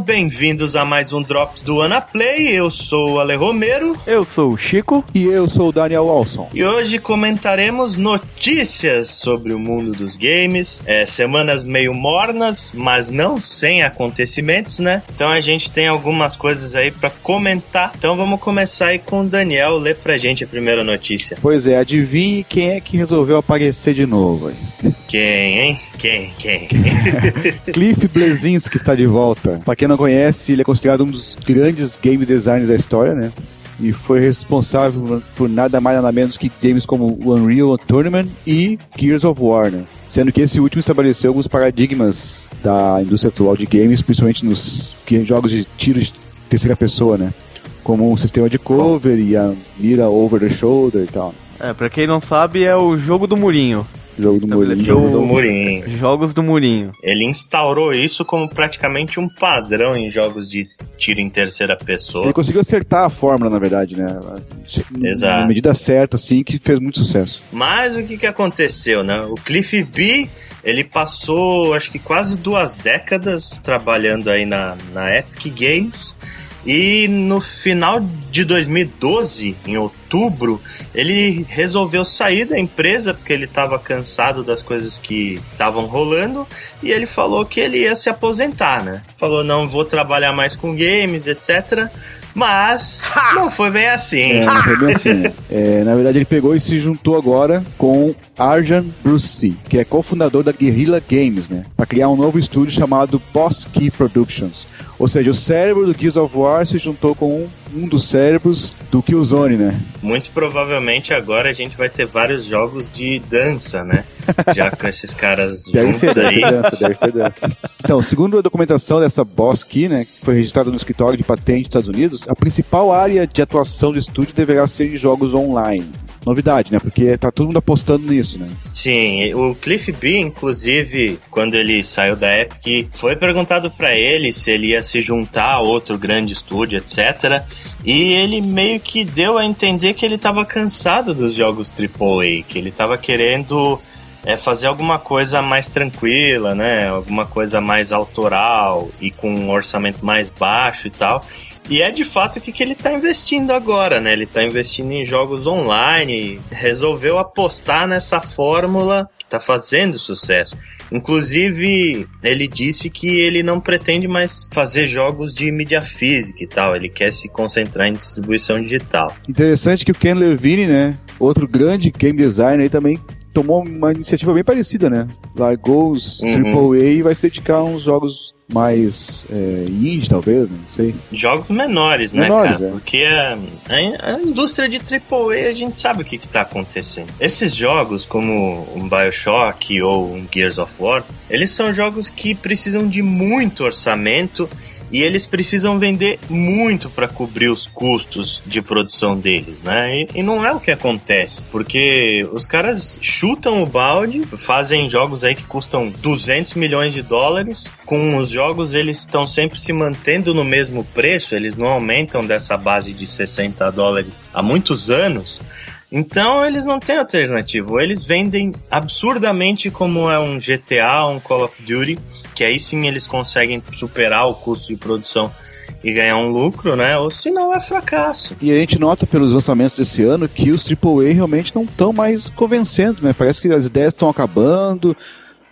bem-vindos a mais um Drops do Anaplay. Eu sou o Ale Romero. Eu sou o Chico. E eu sou o Daniel Walson. E hoje comentaremos notícias sobre o mundo dos games. É, semanas meio mornas, mas não sem acontecimentos, né? Então a gente tem algumas coisas aí para comentar. Então vamos começar aí com o Daniel. Lê pra gente a primeira notícia. Pois é, adivinhe quem é que resolveu aparecer de novo aí. Quem, hein? Quem? Quem? Cliff Blesinski está de volta. Pra quem não conhece, ele é considerado um dos grandes game designers da história, né? E foi responsável por nada mais nada menos que games como o Unreal Tournament e Gears of War, né? Sendo que esse último estabeleceu alguns paradigmas da indústria atual de games, principalmente nos jogos de tiro de terceira pessoa, né? Como um sistema de cover e a mira over the shoulder e tal. É, pra quem não sabe, é o jogo do murinho. Jogo do Murinho. Jogo do Murinho. Jogos do Murinho. Ele instaurou isso como praticamente um padrão em jogos de tiro em terceira pessoa. Ele conseguiu acertar a fórmula, na verdade, né? Exato. Na medida certa, assim, que fez muito sucesso. Mas o que, que aconteceu, né? O Cliff B, ele passou, acho que quase duas décadas trabalhando aí na, na Epic Games. E no final de 2012, em outubro, ele resolveu sair da empresa porque ele estava cansado das coisas que estavam rolando e ele falou que ele ia se aposentar, né? Falou: não vou trabalhar mais com games, etc. Mas não foi bem assim. É, não foi bem assim. É, na verdade, ele pegou e se juntou agora com Arjan Bruce, que é cofundador da Guerrilla Games, né? Para criar um novo estúdio chamado Boss Key Productions. Ou seja, o cérebro do Gears of War se juntou com um, um dos cérebros do Killzone, né? Muito provavelmente agora a gente vai ter vários jogos de dança, né? Já com esses caras Deve juntos ser, aí. deve ser dança, deve ser dança. Então, segundo a documentação dessa Boss Key, né, que foi registrada no escritório de patente dos Estados Unidos, a principal área de atuação do estúdio deverá ser em jogos online. Novidade, né? Porque tá todo mundo apostando nisso, né? Sim, o Cliff B, inclusive, quando ele saiu da Epic, foi perguntado para ele se ele ia se juntar a outro grande estúdio, etc. E ele meio que deu a entender que ele tava cansado dos jogos AAA, que ele tava querendo é fazer alguma coisa mais tranquila, né? Alguma coisa mais autoral e com um orçamento mais baixo e tal. E é de fato o que, que ele está investindo agora, né? Ele está investindo em jogos online, resolveu apostar nessa fórmula que está fazendo sucesso. Inclusive, ele disse que ele não pretende mais fazer jogos de mídia física e tal, ele quer se concentrar em distribuição digital. Interessante que o Ken Levine, né, outro grande game designer aí também tomou uma iniciativa bem parecida, né? Largou os Uhum. AAA e vai se dedicar a uns jogos mais é, indie, talvez, não sei. Jogos menores, né, Menores, cara? é. Porque a, a- a indústria de AAA a gente sabe o que, que tá acontecendo. Esses jogos, como um Bioshock ou um Gears of War, eles são jogos que precisam de muito orçamento e eles precisam vender muito para cobrir os custos de produção deles, né? E, e não é o que acontece, porque os caras chutam o balde, fazem jogos aí que custam 200 milhões de dólares. Com os jogos, eles estão sempre se mantendo no mesmo preço, eles não aumentam dessa base de 60 dólares há muitos anos. Então eles não têm alternativa. Ou Eles vendem absurdamente como é um GTA, um Call of Duty, que aí sim eles conseguem superar o custo de produção e ganhar um lucro, né? Ou se não é fracasso. E a gente nota pelos lançamentos desse ano que os AAA realmente não estão mais convencendo, né? Parece que as ideias estão acabando,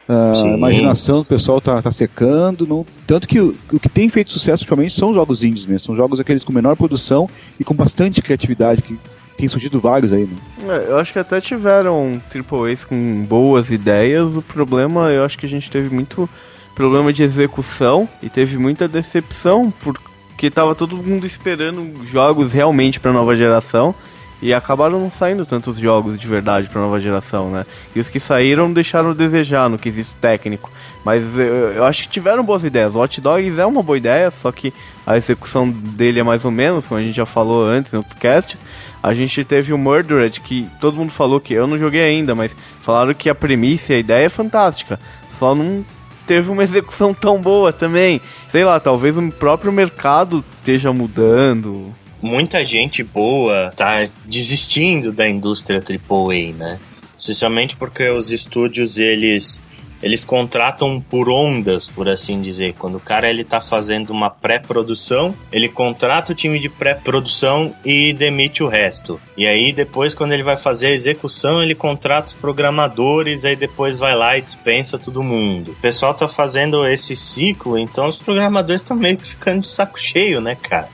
a imaginação do pessoal tá, tá secando. Não... Tanto que o, o que tem feito sucesso ultimamente são jogos indies mesmo. São jogos aqueles com menor produção e com bastante criatividade, que tem surgido vários aí, né? É, Eu acho que até tiveram AAAs com boas ideias. O problema, eu acho que a gente teve muito problema de execução e teve muita decepção porque tava todo mundo esperando jogos realmente para nova geração e acabaram não saindo tantos jogos de verdade para nova geração, né? E os que saíram deixaram a desejar no quesito técnico. Mas eu, eu acho que tiveram boas ideias. O Hot Dogs é uma boa ideia, só que a execução dele é mais ou menos, como a gente já falou antes no podcast. A gente teve o Murdered, que todo mundo falou que eu não joguei ainda, mas falaram que a premissa e a ideia é fantástica. Só não teve uma execução tão boa também. Sei lá, talvez o próprio mercado esteja mudando. Muita gente boa tá desistindo da indústria AAA, né? Especialmente porque os estúdios, eles eles contratam por ondas, por assim dizer. Quando o cara ele tá fazendo uma pré-produção, ele contrata o time de pré-produção e demite o resto. E aí depois quando ele vai fazer a execução, ele contrata os programadores, aí depois vai lá e dispensa todo mundo. O pessoal tá fazendo esse ciclo, então os programadores estão meio que ficando de saco cheio, né, cara?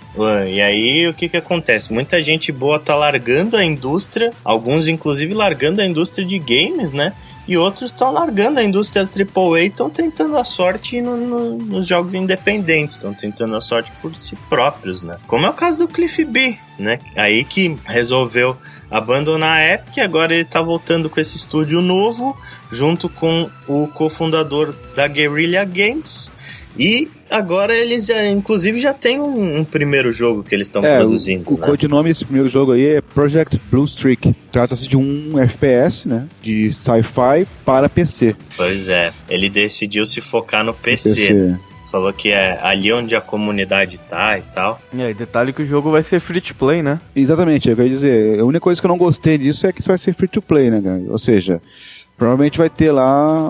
E aí o que que acontece? Muita gente boa tá largando a indústria, alguns inclusive largando a indústria de games, né? E outros estão largando a indústria AAA e estão tentando a sorte no, no, nos jogos independentes, estão tentando a sorte por si próprios, né? Como é o caso do Cliff B, né? Aí que resolveu abandonar a Epic, agora ele tá voltando com esse estúdio novo, junto com o cofundador da Guerrilla Games. E agora eles já, inclusive, já tem um, um primeiro jogo que eles estão é, produzindo. O, o né? codinome desse primeiro jogo aí é Project Blue Streak. Trata-se de um FPS, né? De sci-fi para PC. Pois é, ele decidiu se focar no PC. PC. Falou que é ali onde a comunidade tá e tal. E aí, detalhe que o jogo vai ser free to play, né? Exatamente, eu queria dizer, a única coisa que eu não gostei disso é que isso vai ser free to play, né, cara? Ou seja, Provavelmente vai ter lá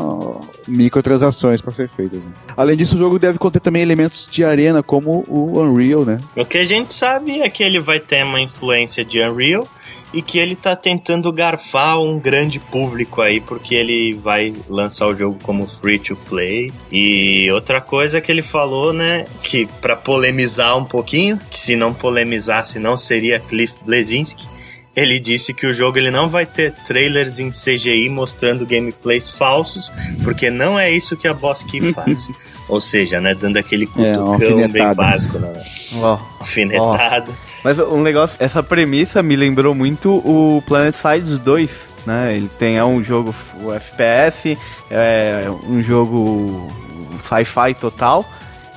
microtransações para ser feitas. Né? Além disso, o jogo deve conter também elementos de arena, como o Unreal, né? O que a gente sabe é que ele vai ter uma influência de Unreal e que ele tá tentando garfar um grande público aí, porque ele vai lançar o jogo como free to play. E outra coisa que ele falou, né, que para polemizar um pouquinho, que se não polemizasse não seria Cliff Blesinski, ele disse que o jogo ele não vai ter trailers em CGI mostrando gameplays falsos, porque não é isso que a Boss Key faz. Ou seja, né, dando aquele é, cutucão é, bem básico, né? Oh, Alfinetada. Oh. Mas um negócio, essa premissa me lembrou muito o Planet Sides 2, né? Ele tem é um jogo o FPS, é um jogo sci-fi total,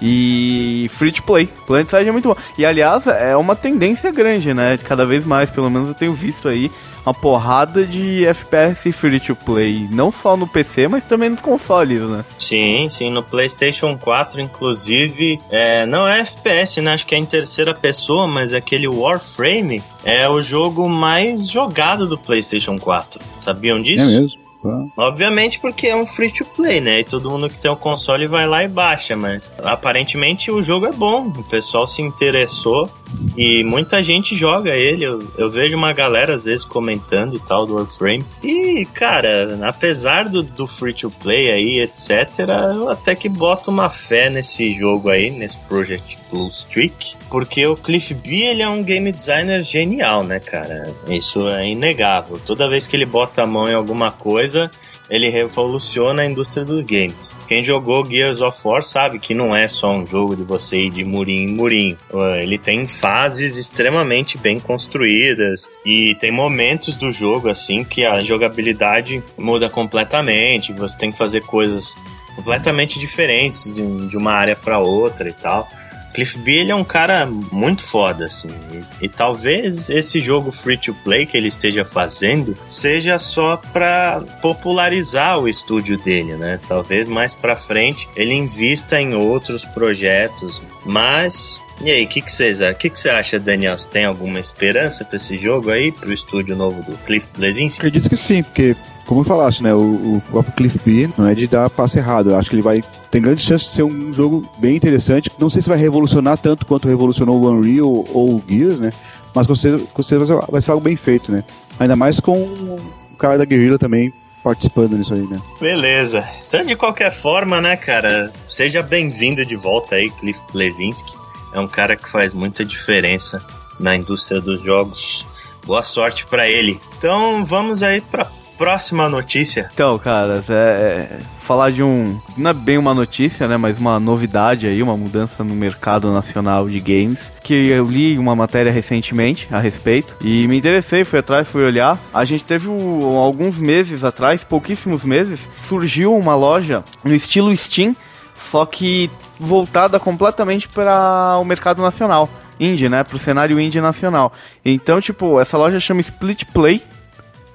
e free to play. Planet Side é muito bom. E aliás, é uma tendência grande, né? Cada vez mais, pelo menos eu tenho visto aí uma porrada de FPS free to play, não só no PC, mas também nos consoles, né? Sim, sim, no PlayStation 4, inclusive, é, não é FPS, né? Acho que é em terceira pessoa, mas aquele Warframe é o jogo mais jogado do PlayStation 4. Sabiam disso? É mesmo. Obviamente porque é um free to play, né? E todo mundo que tem o um console vai lá e baixa, mas aparentemente o jogo é bom. O pessoal se interessou e muita gente joga ele. Eu, eu vejo uma galera às vezes comentando e tal do Warframe. E, cara, apesar do, do free to play aí, etc., eu até que boto uma fé nesse jogo aí, nesse Project Blue Streak, porque o Cliff B ele é um game designer genial, né, cara? Isso é inegável. Toda vez que ele bota a mão em alguma coisa, ele revoluciona a indústria dos games. Quem jogou Gears of War sabe que não é só um jogo de você ir de murinho em murinho. Ele tem fases extremamente bem construídas e tem momentos do jogo assim que a jogabilidade muda completamente. Você tem que fazer coisas completamente diferentes de uma área para outra e tal. Cliff B ele é um cara muito foda, assim. E, e, talvez esse jogo free to play que ele esteja fazendo seja só pra popularizar o estúdio dele, né? Talvez mais pra frente ele invista em outros projetos. Mas e aí, o que, O que, que você acha, Daniel? Você tem alguma esperança para esse jogo aí, pro estúdio novo do Cliff Blesinski? Acredito que sim, porque como eu falaste, né, o, o próprio Cliff B não é de dar passo errado. Eu acho que ele vai tem grande chance de ser um jogo bem interessante. Não sei se vai revolucionar tanto quanto revolucionou o Unreal ou o Gears, né? Mas com certeza, com certeza vai ser algo bem feito, né? Ainda mais com o cara da Guerrilla também participando nisso aí, né? Beleza. Então, de qualquer forma, né, cara, seja bem-vindo de volta aí, Cliff Blesinski. É um cara que faz muita diferença na indústria dos jogos. Boa sorte para ele. Então, vamos aí para próxima notícia. Então, cara, é, é, falar de um. Não é bem uma notícia, né? Mas uma novidade aí, uma mudança no mercado nacional de games. Que eu li uma matéria recentemente a respeito. E me interessei, fui atrás, fui olhar. A gente teve alguns meses atrás, pouquíssimos meses, surgiu uma loja no estilo Steam, só que voltada completamente para o mercado nacional. Indie, né? Pro cenário indie nacional. Então, tipo, essa loja chama Split Play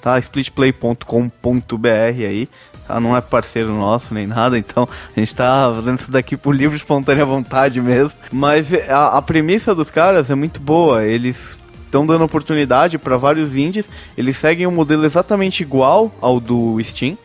tá? splitplay.com.br aí, tá? Não é parceiro nosso nem nada, então a gente tá fazendo isso daqui por livre espontânea vontade mesmo. Mas a, a premissa dos caras é muito boa, eles estão dando oportunidade para vários indies, eles seguem um modelo exatamente igual ao do Steam,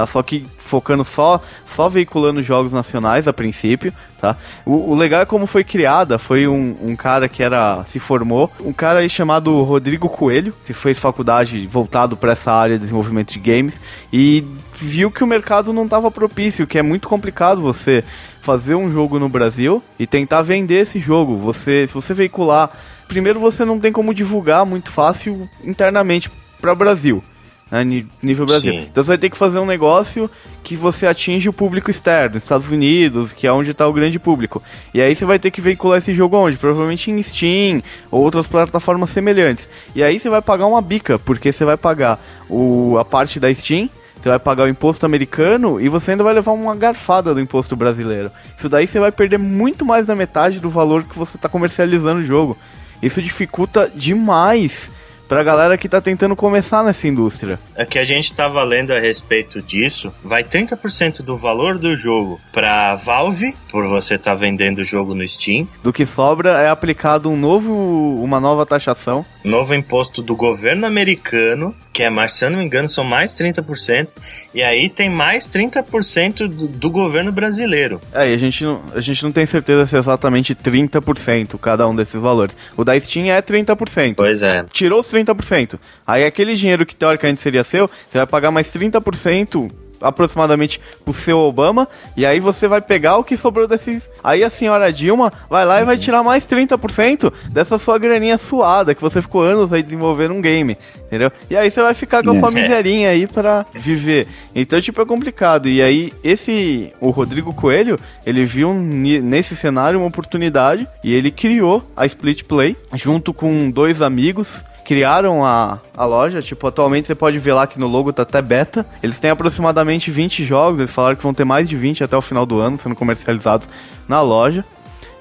tá? Só que focando só, só veiculando jogos nacionais a princípio, tá? O, o legal é como foi criada, foi um, um, cara que era, se formou, um cara aí chamado Rodrigo Coelho, que fez faculdade voltado para essa área de desenvolvimento de games, e viu que o mercado não estava propício, que é muito complicado você fazer um jogo no Brasil e tentar vender esse jogo. Você, se você veicular, primeiro você não tem como divulgar muito fácil internamente para o Brasil. Né, nível Brasil. Sim. Então você vai ter que fazer um negócio que você atinge o público externo, Estados Unidos, que é onde está o grande público. E aí você vai ter que veicular esse jogo onde? Provavelmente em Steam ou outras plataformas semelhantes. E aí você vai pagar uma bica, porque você vai pagar o, a parte da Steam, você vai pagar o imposto americano e você ainda vai levar uma garfada do imposto brasileiro. Isso daí você vai perder muito mais da metade do valor que você está comercializando o jogo. Isso dificulta demais pra galera que tá tentando começar nessa indústria. É que a gente tava lendo a respeito disso, vai 30% do valor do jogo pra Valve, por você estar tá vendendo o jogo no Steam. Do que sobra é aplicado um novo, uma nova taxação. Novo imposto do governo americano que é mais, se eu não me engano, são mais 30%, e aí tem mais 30% do, do governo brasileiro. É, e a gente, não, a gente não tem certeza se é exatamente 30% cada um desses valores. O da Steam é 30%. Pois é. Tirou os 30%. Aí aquele dinheiro que teoricamente seria seu, você vai pagar mais 30% aproximadamente pro seu Obama, e aí você vai pegar o que sobrou desses. Aí a senhora Dilma vai lá e vai tirar mais 30% dessa sua graninha suada que você ficou anos aí desenvolvendo um game, entendeu? E aí você vai ficar com a sua miserinha aí para viver. Então, tipo, é complicado. E aí, esse. O Rodrigo Coelho, ele viu nesse cenário uma oportunidade e ele criou a Split Play junto com dois amigos criaram a, a loja, tipo, atualmente você pode ver lá que no logo tá até beta. Eles têm aproximadamente 20 jogos, eles falaram que vão ter mais de 20 até o final do ano sendo comercializados na loja.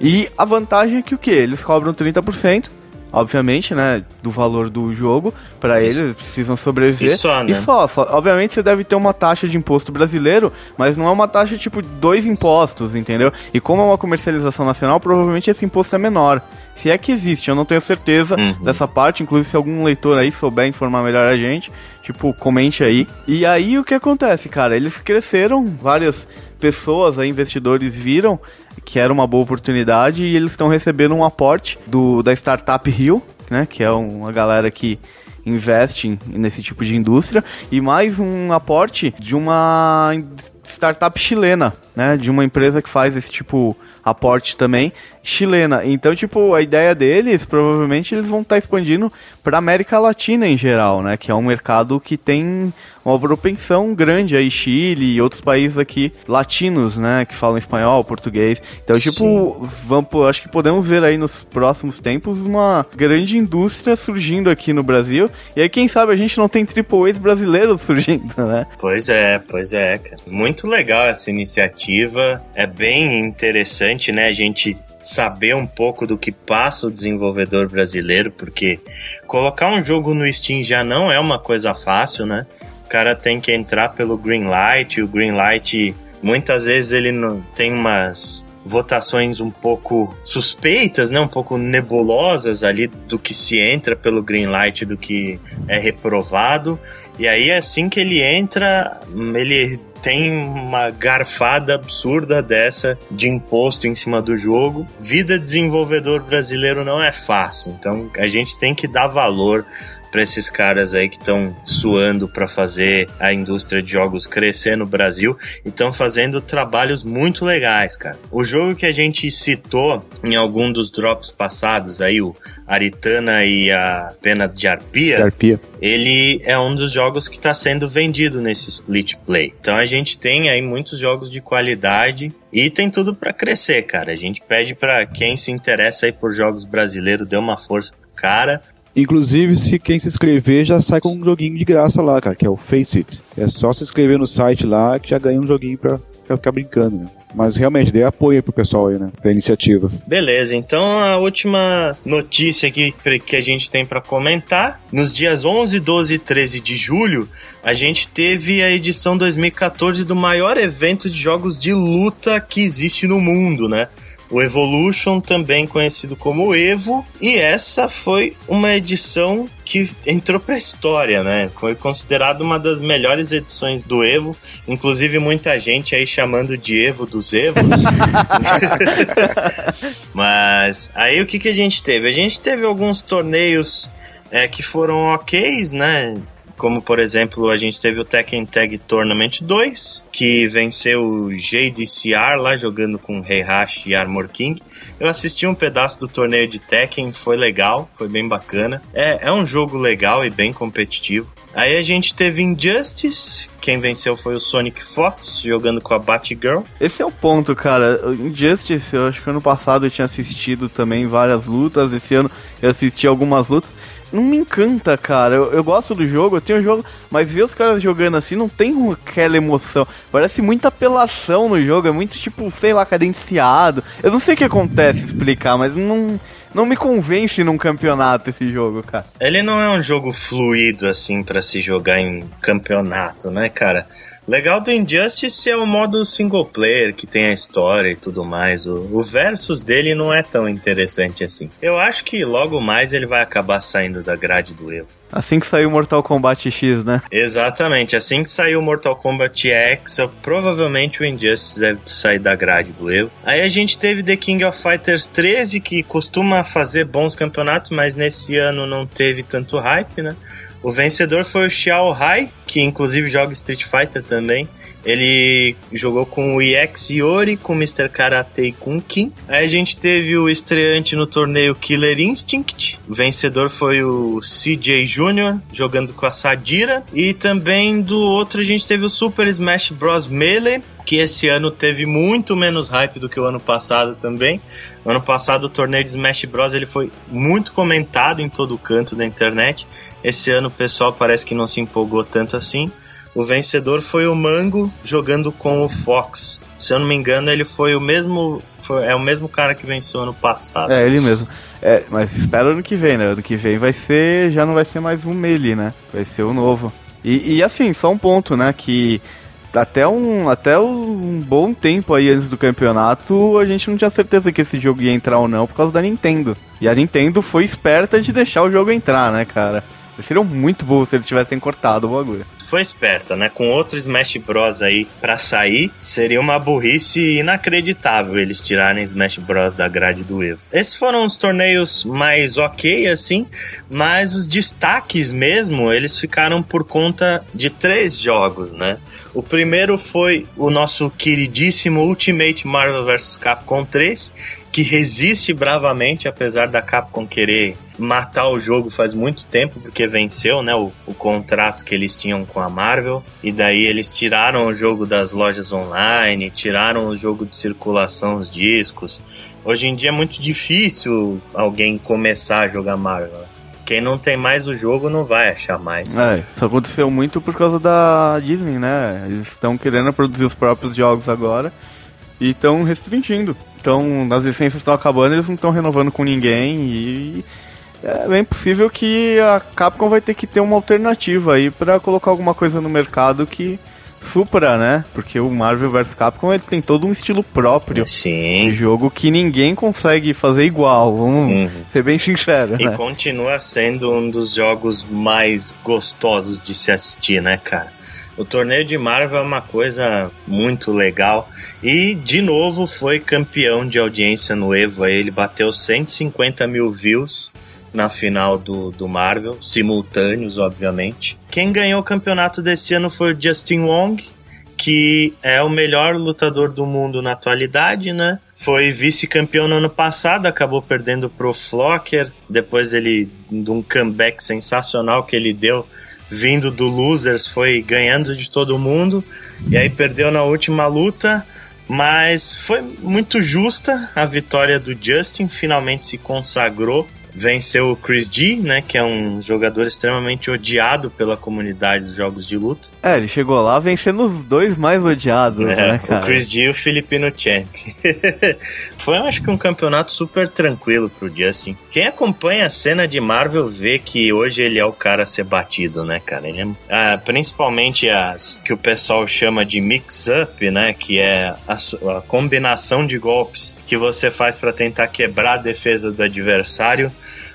E a vantagem é que o que? Eles cobram 30%, obviamente, né, do valor do jogo para eles, precisam sobreviver. E só, né? E só, só, obviamente você deve ter uma taxa de imposto brasileiro, mas não é uma taxa tipo dois impostos, entendeu? E como é uma comercialização nacional, provavelmente esse imposto é menor. Se é que existe, eu não tenho certeza uhum. dessa parte. Inclusive, se algum leitor aí souber informar melhor a gente, tipo, comente aí. E aí o que acontece, cara? Eles cresceram, várias pessoas, aí, investidores viram que era uma boa oportunidade e eles estão recebendo um aporte do, da startup Rio, né? Que é uma galera que investe nesse tipo de indústria e mais um aporte de uma startup chilena, né? De uma empresa que faz esse tipo aporte também chilena. Então, tipo, a ideia deles, provavelmente eles vão estar tá expandindo para América Latina em geral, né? Que é um mercado que tem uma propensão grande aí, Chile e outros países aqui latinos, né? Que falam espanhol, português. Então, tipo, Sim. vamos, acho que podemos ver aí nos próximos tempos uma grande indústria surgindo aqui no Brasil. E aí, quem sabe a gente não tem triple A's brasileiros surgindo, né? Pois é, pois é, cara. Muito legal essa iniciativa. É bem interessante, né? A gente saber um pouco do que passa o desenvolvedor brasileiro, porque colocar um jogo no Steam já não é uma coisa fácil, né? O cara tem que entrar pelo Greenlight, o Greenlight muitas vezes ele não tem umas votações um pouco suspeitas, né, um pouco nebulosas ali do que se entra pelo Greenlight do que é reprovado. E aí assim que ele entra, ele tem uma garfada absurda dessa de imposto em cima do jogo. Vida desenvolvedor brasileiro não é fácil, então a gente tem que dar valor para esses caras aí que estão suando para fazer a indústria de jogos crescer no Brasil e estão fazendo trabalhos muito legais, cara. O jogo que a gente citou em algum dos drops passados aí, o Aritana e a Pena de Arpia, de Arpia. ele é um dos jogos que está sendo vendido nesse split play. Então a gente tem aí muitos jogos de qualidade e tem tudo para crescer, cara. A gente pede para quem se interessa aí por jogos brasileiros dê uma força pro cara, Inclusive, se quem se inscrever já sai com um joguinho de graça lá, cara, que é o Face It. É só se inscrever no site lá que já ganha um joguinho pra, pra ficar brincando, né? Mas realmente, dê apoio pro pessoal aí, né? Pra iniciativa. Beleza, então a última notícia aqui que a gente tem para comentar. Nos dias 11, 12 e 13 de julho, a gente teve a edição 2014 do maior evento de jogos de luta que existe no mundo, né? O Evolution, também conhecido como Evo, e essa foi uma edição que entrou para a história, né? Foi considerada uma das melhores edições do Evo, inclusive muita gente aí chamando de Evo dos Evos. Mas aí o que, que a gente teve? A gente teve alguns torneios é, que foram ok, né? Como, por exemplo, a gente teve o Tekken Tag Tournament 2, que venceu o JDCR lá jogando com Heihachi e Armor King. Eu assisti um pedaço do torneio de Tekken, foi legal, foi bem bacana. É, é um jogo legal e bem competitivo. Aí a gente teve Injustice, quem venceu foi o Sonic Fox, jogando com a Batgirl. Esse é o ponto, cara. Injustice, eu acho que ano passado eu tinha assistido também várias lutas, esse ano eu assisti algumas lutas não me encanta, cara. Eu, eu gosto do jogo, eu tenho o jogo, mas ver os caras jogando assim não tem aquela emoção. Parece muita apelação no jogo, é muito tipo, sei lá, cadenciado. Eu não sei o que acontece explicar, mas não não me convence num campeonato esse jogo, cara. Ele não é um jogo fluido assim para se jogar em campeonato, né, cara? Legal do Injustice é o modo single player, que tem a história e tudo mais. O, o versus dele não é tão interessante assim. Eu acho que logo mais ele vai acabar saindo da grade do Evo. Assim que saiu Mortal Kombat X, né? Exatamente. Assim que saiu Mortal Kombat X, provavelmente o Injustice deve sair da grade do Evo. Aí a gente teve The King of Fighters 13, que costuma fazer bons campeonatos, mas nesse ano não teve tanto hype, né? O vencedor foi o Xiao Hai, que inclusive joga Street Fighter também. Ele jogou com o EX Yori, com o Mr. Karate e com o Kim. Aí a gente teve o estreante no torneio Killer Instinct. O vencedor foi o CJ Jr., jogando com a Sadira. E também do outro a gente teve o Super Smash Bros. Melee, que esse ano teve muito menos hype do que o ano passado também. Ano passado o torneio de Smash Bros. ele foi muito comentado em todo canto da internet. Esse ano o pessoal parece que não se empolgou tanto assim. O vencedor foi o Mango jogando com o Fox. Se eu não me engano, ele foi o mesmo. Foi, é o mesmo cara que venceu ano passado. É, ele mesmo. É, mas espera ano que vem, né? Ano que vem vai ser. Já não vai ser mais um Melee, né? Vai ser o novo. E, e assim, só um ponto, né? Que até um, até um bom tempo aí antes do campeonato, a gente não tinha certeza que esse jogo ia entrar ou não por causa da Nintendo. E a Nintendo foi esperta de deixar o jogo entrar, né, cara? Seriam muito bom se eles tivessem cortado o bagulho. Foi esperta, né? Com outro Smash Bros aí pra sair, seria uma burrice inacreditável eles tirarem Smash Bros da grade do Evo. Esses foram os torneios mais ok, assim, mas os destaques mesmo, eles ficaram por conta de três jogos, né? O primeiro foi o nosso queridíssimo Ultimate Marvel vs Capcom 3, que resiste bravamente, apesar da Capcom querer matar o jogo faz muito tempo, porque venceu né, o, o, contrato que eles tinham com a Marvel. E daí eles tiraram o jogo das lojas online, tiraram o jogo de circulação, os discos. Hoje em dia é muito difícil alguém começar a jogar Marvel. Quem não tem mais o jogo não vai achar mais. É, isso aconteceu muito por causa da Disney, né? Eles estão querendo produzir os próprios jogos agora e estão restringindo. Então, as licenças estão acabando, eles não estão renovando com ninguém e é bem possível que a Capcom vai ter que ter uma alternativa aí para colocar alguma coisa no mercado que supra, né? Porque o Marvel vs Capcom ele tem todo um estilo próprio Sim. de jogo que ninguém consegue fazer igual. Vamos uhum. ser bem sincero. E né? continua sendo um dos jogos mais gostosos de se assistir, né, cara? O torneio de Marvel é uma coisa muito legal. E, de novo, foi campeão de audiência no Evo. Ele bateu 150 mil views na final do, do Marvel, simultâneos, obviamente. Quem ganhou o campeonato desse ano foi o Justin Wong, que é o melhor lutador do mundo na atualidade, né? Foi vice-campeão no ano passado, acabou perdendo pro Flocker, depois ele de um comeback sensacional que ele deu vindo do Losers, foi ganhando de todo mundo, e aí perdeu na última luta, mas foi muito justa a vitória do Justin, finalmente se consagrou venceu o Chris G, né, que é um jogador extremamente odiado pela comunidade dos jogos de luta. É, ele chegou lá vencendo os dois mais odiados, é, né, cara? O Chris G e o Filipino Champ. Foi, acho que, um campeonato super tranquilo pro Justin. Quem acompanha a cena de Marvel vê que hoje ele é o cara a ser batido, né, cara? Ele é, ah, principalmente as que o pessoal chama de mix-up, né, que é a, a combinação de golpes que você faz para tentar quebrar a defesa do adversário.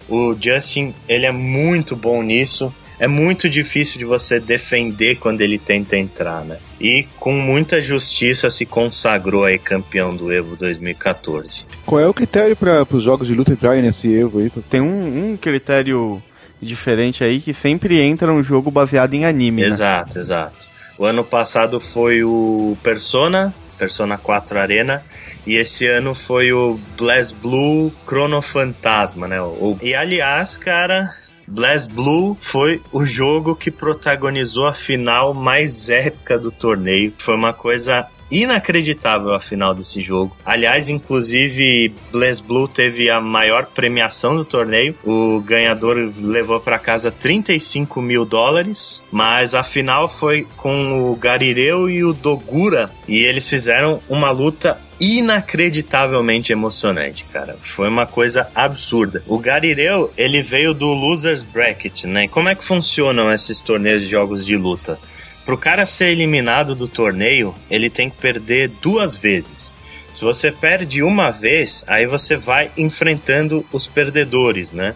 O Justin, ele é muito bom nisso é muito difícil de você defender quando ele tenta entrar, né? E com muita justiça se consagrou aí campeão do Evo 2014. Qual é o critério para os jogos de luta entrarem nesse Evo aí? Tem um, um critério diferente aí que sempre entra um jogo baseado em anime, né? Exato, exato. O ano passado foi o Persona, Persona 4 Arena, e esse ano foi o Blast Blue Chrono Fantasma, né? E aliás, cara, Blast Blue foi o jogo que protagonizou a final mais épica do torneio. Foi uma coisa inacreditável a final desse jogo. Aliás, inclusive, Blaze Blue teve a maior premiação do torneio. O ganhador levou para casa 35 mil dólares, mas a final foi com o Garireu e o Dogura e eles fizeram uma luta inacreditavelmente emocionante, cara. Foi uma coisa absurda. O Garireu, ele veio do Losers Bracket, né? Como é que funcionam esses torneios de jogos de luta? Pro cara ser eliminado do torneio, ele tem que perder duas vezes. Se você perde uma vez, aí você vai enfrentando os perdedores, né?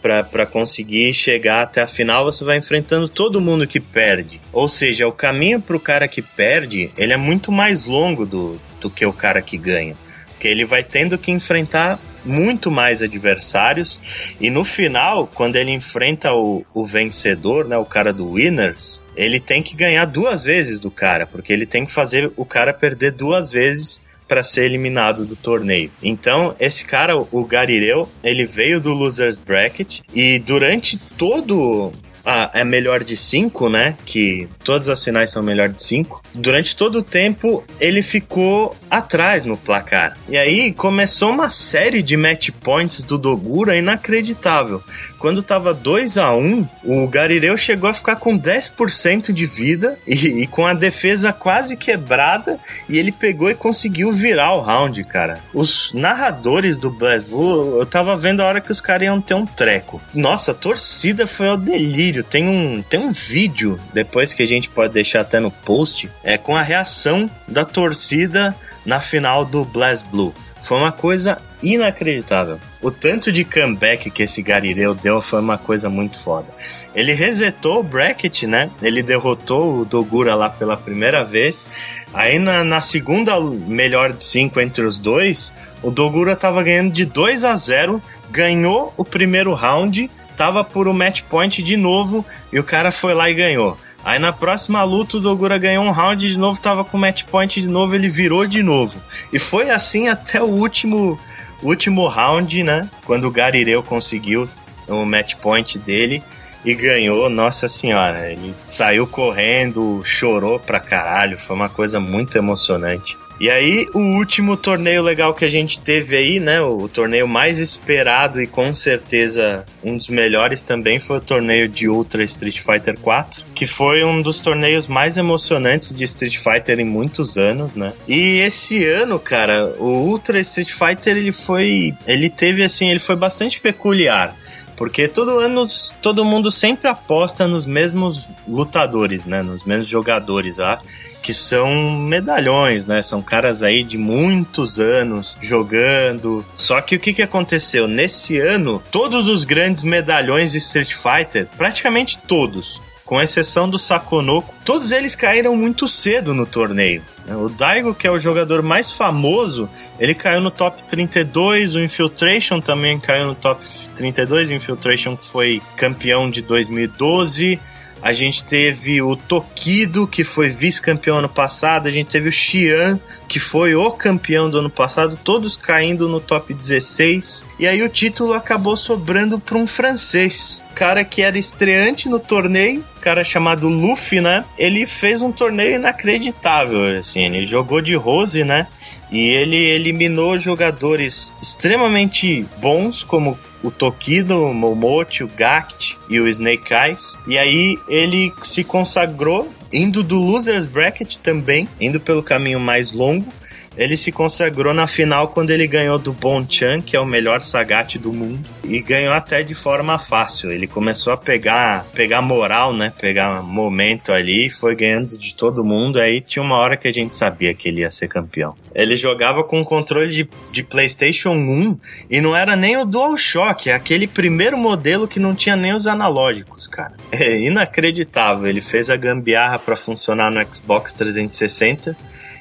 Para conseguir chegar até a final, você vai enfrentando todo mundo que perde. Ou seja, o caminho para o cara que perde, ele é muito mais longo do, do que o cara que ganha. Porque ele vai tendo que enfrentar muito mais adversários. E no final, quando ele enfrenta o, o vencedor, né, o cara do Winners, ele tem que ganhar duas vezes do cara, porque ele tem que fazer o cara perder duas vezes para ser eliminado do torneio. Então, esse cara, o Garireu, ele veio do Losers Bracket e durante todo a, é melhor de 5, né? Que todas as finais são melhor de 5. Durante todo o tempo, ele ficou atrás no placar. E aí começou uma série de match points do Dogura inacreditável. Quando tava 2 a 1 o Garireu chegou a ficar com 10% de vida e, e, com a defesa quase quebrada. E ele pegou e conseguiu virar o round, cara. Os narradores do Blazblue, eu tava vendo a hora que os caras iam ter um treco. Nossa, a torcida foi ao delírio. Tem um, tem um vídeo, depois que a gente pode deixar até no post, é com a reação da torcida na final do Blue. Foi uma coisa inacreditável. O tanto de comeback que esse Garireu deu foi uma coisa muito foda. Ele resetou o bracket, né? Ele derrotou o Dogura lá pela primeira vez. Aí na, na segunda melhor de cinco entre os dois, o Dogura tava ganhando de 2 a 0, ganhou o primeiro round, tava por um match point de novo e o cara foi lá e ganhou. Aí na próxima luta o Dogura ganhou um round de novo, tava com match point de novo, ele virou de novo. E foi assim até o último último round, né? Quando o Garireu conseguiu o match point dele e ganhou, nossa senhora, ele saiu correndo, chorou pra caralho, foi uma coisa muito emocionante. E aí, o último torneio legal que a gente teve aí, né? O torneio mais esperado e com certeza um dos melhores também foi o torneio de Ultra Street Fighter 4, que foi um dos torneios mais emocionantes de Street Fighter em muitos anos, né? E esse ano, cara, o Ultra Street Fighter ele foi, ele teve assim, ele foi bastante peculiar. Porque todo ano todo mundo sempre aposta nos mesmos lutadores, né? Nos mesmos jogadores lá. Que são medalhões, né? São caras aí de muitos anos jogando. Só que o que, que aconteceu? Nesse ano, todos os grandes medalhões de Street Fighter, praticamente todos, com exceção do Sakonoko, todos eles caíram muito cedo no torneio. O Daigo, que é o jogador mais famoso, ele caiu no top 32, o Infiltration também caiu no top 32, o Infiltration foi campeão de 2012, a gente teve o Tokido, que foi vice-campeão ano passado. A gente teve o Xian, que foi o campeão do ano passado, todos caindo no top 16. E aí o título acabou sobrando para um francês. Cara que era estreante no torneio, cara chamado Luffy, né? Ele fez um torneio inacreditável, assim. Ele jogou de Rose, né? E ele eliminou jogadores extremamente bons, como o Tokido, o Momochi, o Gact e o Snake Eyes. E aí ele se consagrou indo do Losers Bracket também, indo pelo caminho mais longo ele se consagrou na final quando ele ganhou do Bonchan, que é o melhor Sagat do mundo, e ganhou até de forma fácil. Ele começou a pegar, pegar moral, né? Pegar momento ali, foi ganhando de todo mundo. Aí tinha uma hora que a gente sabia que ele ia ser campeão. Ele jogava com controle de, de PlayStation 1 e não era nem o DualShock, é aquele primeiro modelo que não tinha nem os analógicos, cara. É inacreditável. Ele fez a gambiarra para funcionar no Xbox 360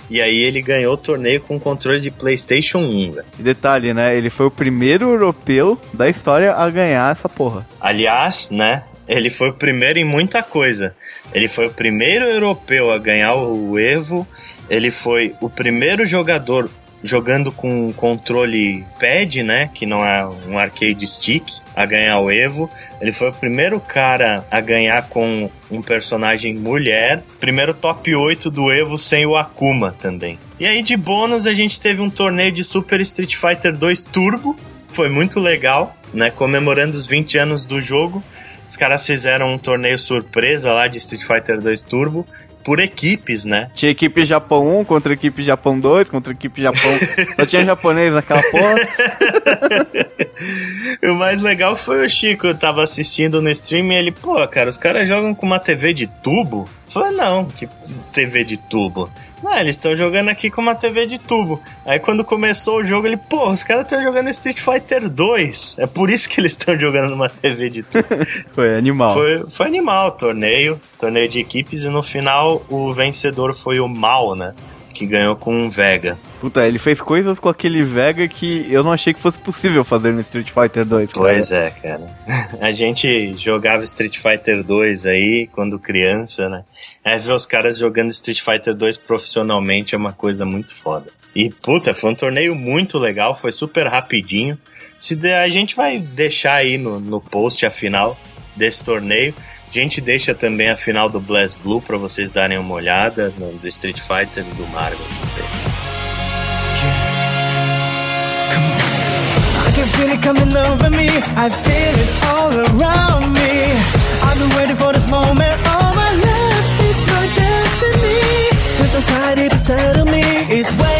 e aí ele ganhou o torneio com controle de PlayStation 1, velho. Detalhe, né? Ele foi o primeiro europeu da história a ganhar essa porra. Aliás, né? Ele foi o primeiro em muita coisa. Ele foi o primeiro europeu a ganhar o Evo. Ele foi o primeiro jogador jogando com controle pad, né, que não é um arcade stick, a ganhar o Evo. Ele foi o primeiro cara a ganhar com um personagem mulher, primeiro top 8 do Evo sem o Akuma também. E aí de bônus a gente teve um torneio de Super Street Fighter 2 Turbo, foi muito legal, né, comemorando os 20 anos do jogo. Os caras fizeram um torneio surpresa lá de Street Fighter 2 Turbo por equipes, né? Tinha equipe Japão 1 contra equipe Japão 2, contra equipe Japão. Só tinha japonês naquela porra. o mais legal foi o Chico, eu tava assistindo no stream e ele, pô, cara, os caras jogam com uma TV de tubo? Eu falei, não, que TV de tubo. Não, eles estão jogando aqui com uma TV de tubo. Aí quando começou o jogo, ele, pô, os caras estão jogando Street Fighter 2. É por isso que eles estão jogando numa TV de tubo. foi animal. Foi, foi animal, torneio, torneio de equipes, e no final o vencedor foi o Mal, né? Que ganhou com um Vega. Puta, ele fez coisas com aquele Vega que eu não achei que fosse possível fazer no Street Fighter 2. Pois é, cara. A gente jogava Street Fighter 2 aí quando criança, né? É ver os caras jogando Street Fighter 2 profissionalmente é uma coisa muito foda. E puta, foi um torneio muito legal, foi super rapidinho. Se der, a gente vai deixar aí no, no post a final desse torneio. A gente deixa também a final do Blast Blue para vocês darem uma olhada no, do Street Fighter e do Marvel também. feel it coming over me. I feel it all around me. I've been waiting for this moment all my life. It's my destiny. There's anxiety beside of me. It's waiting.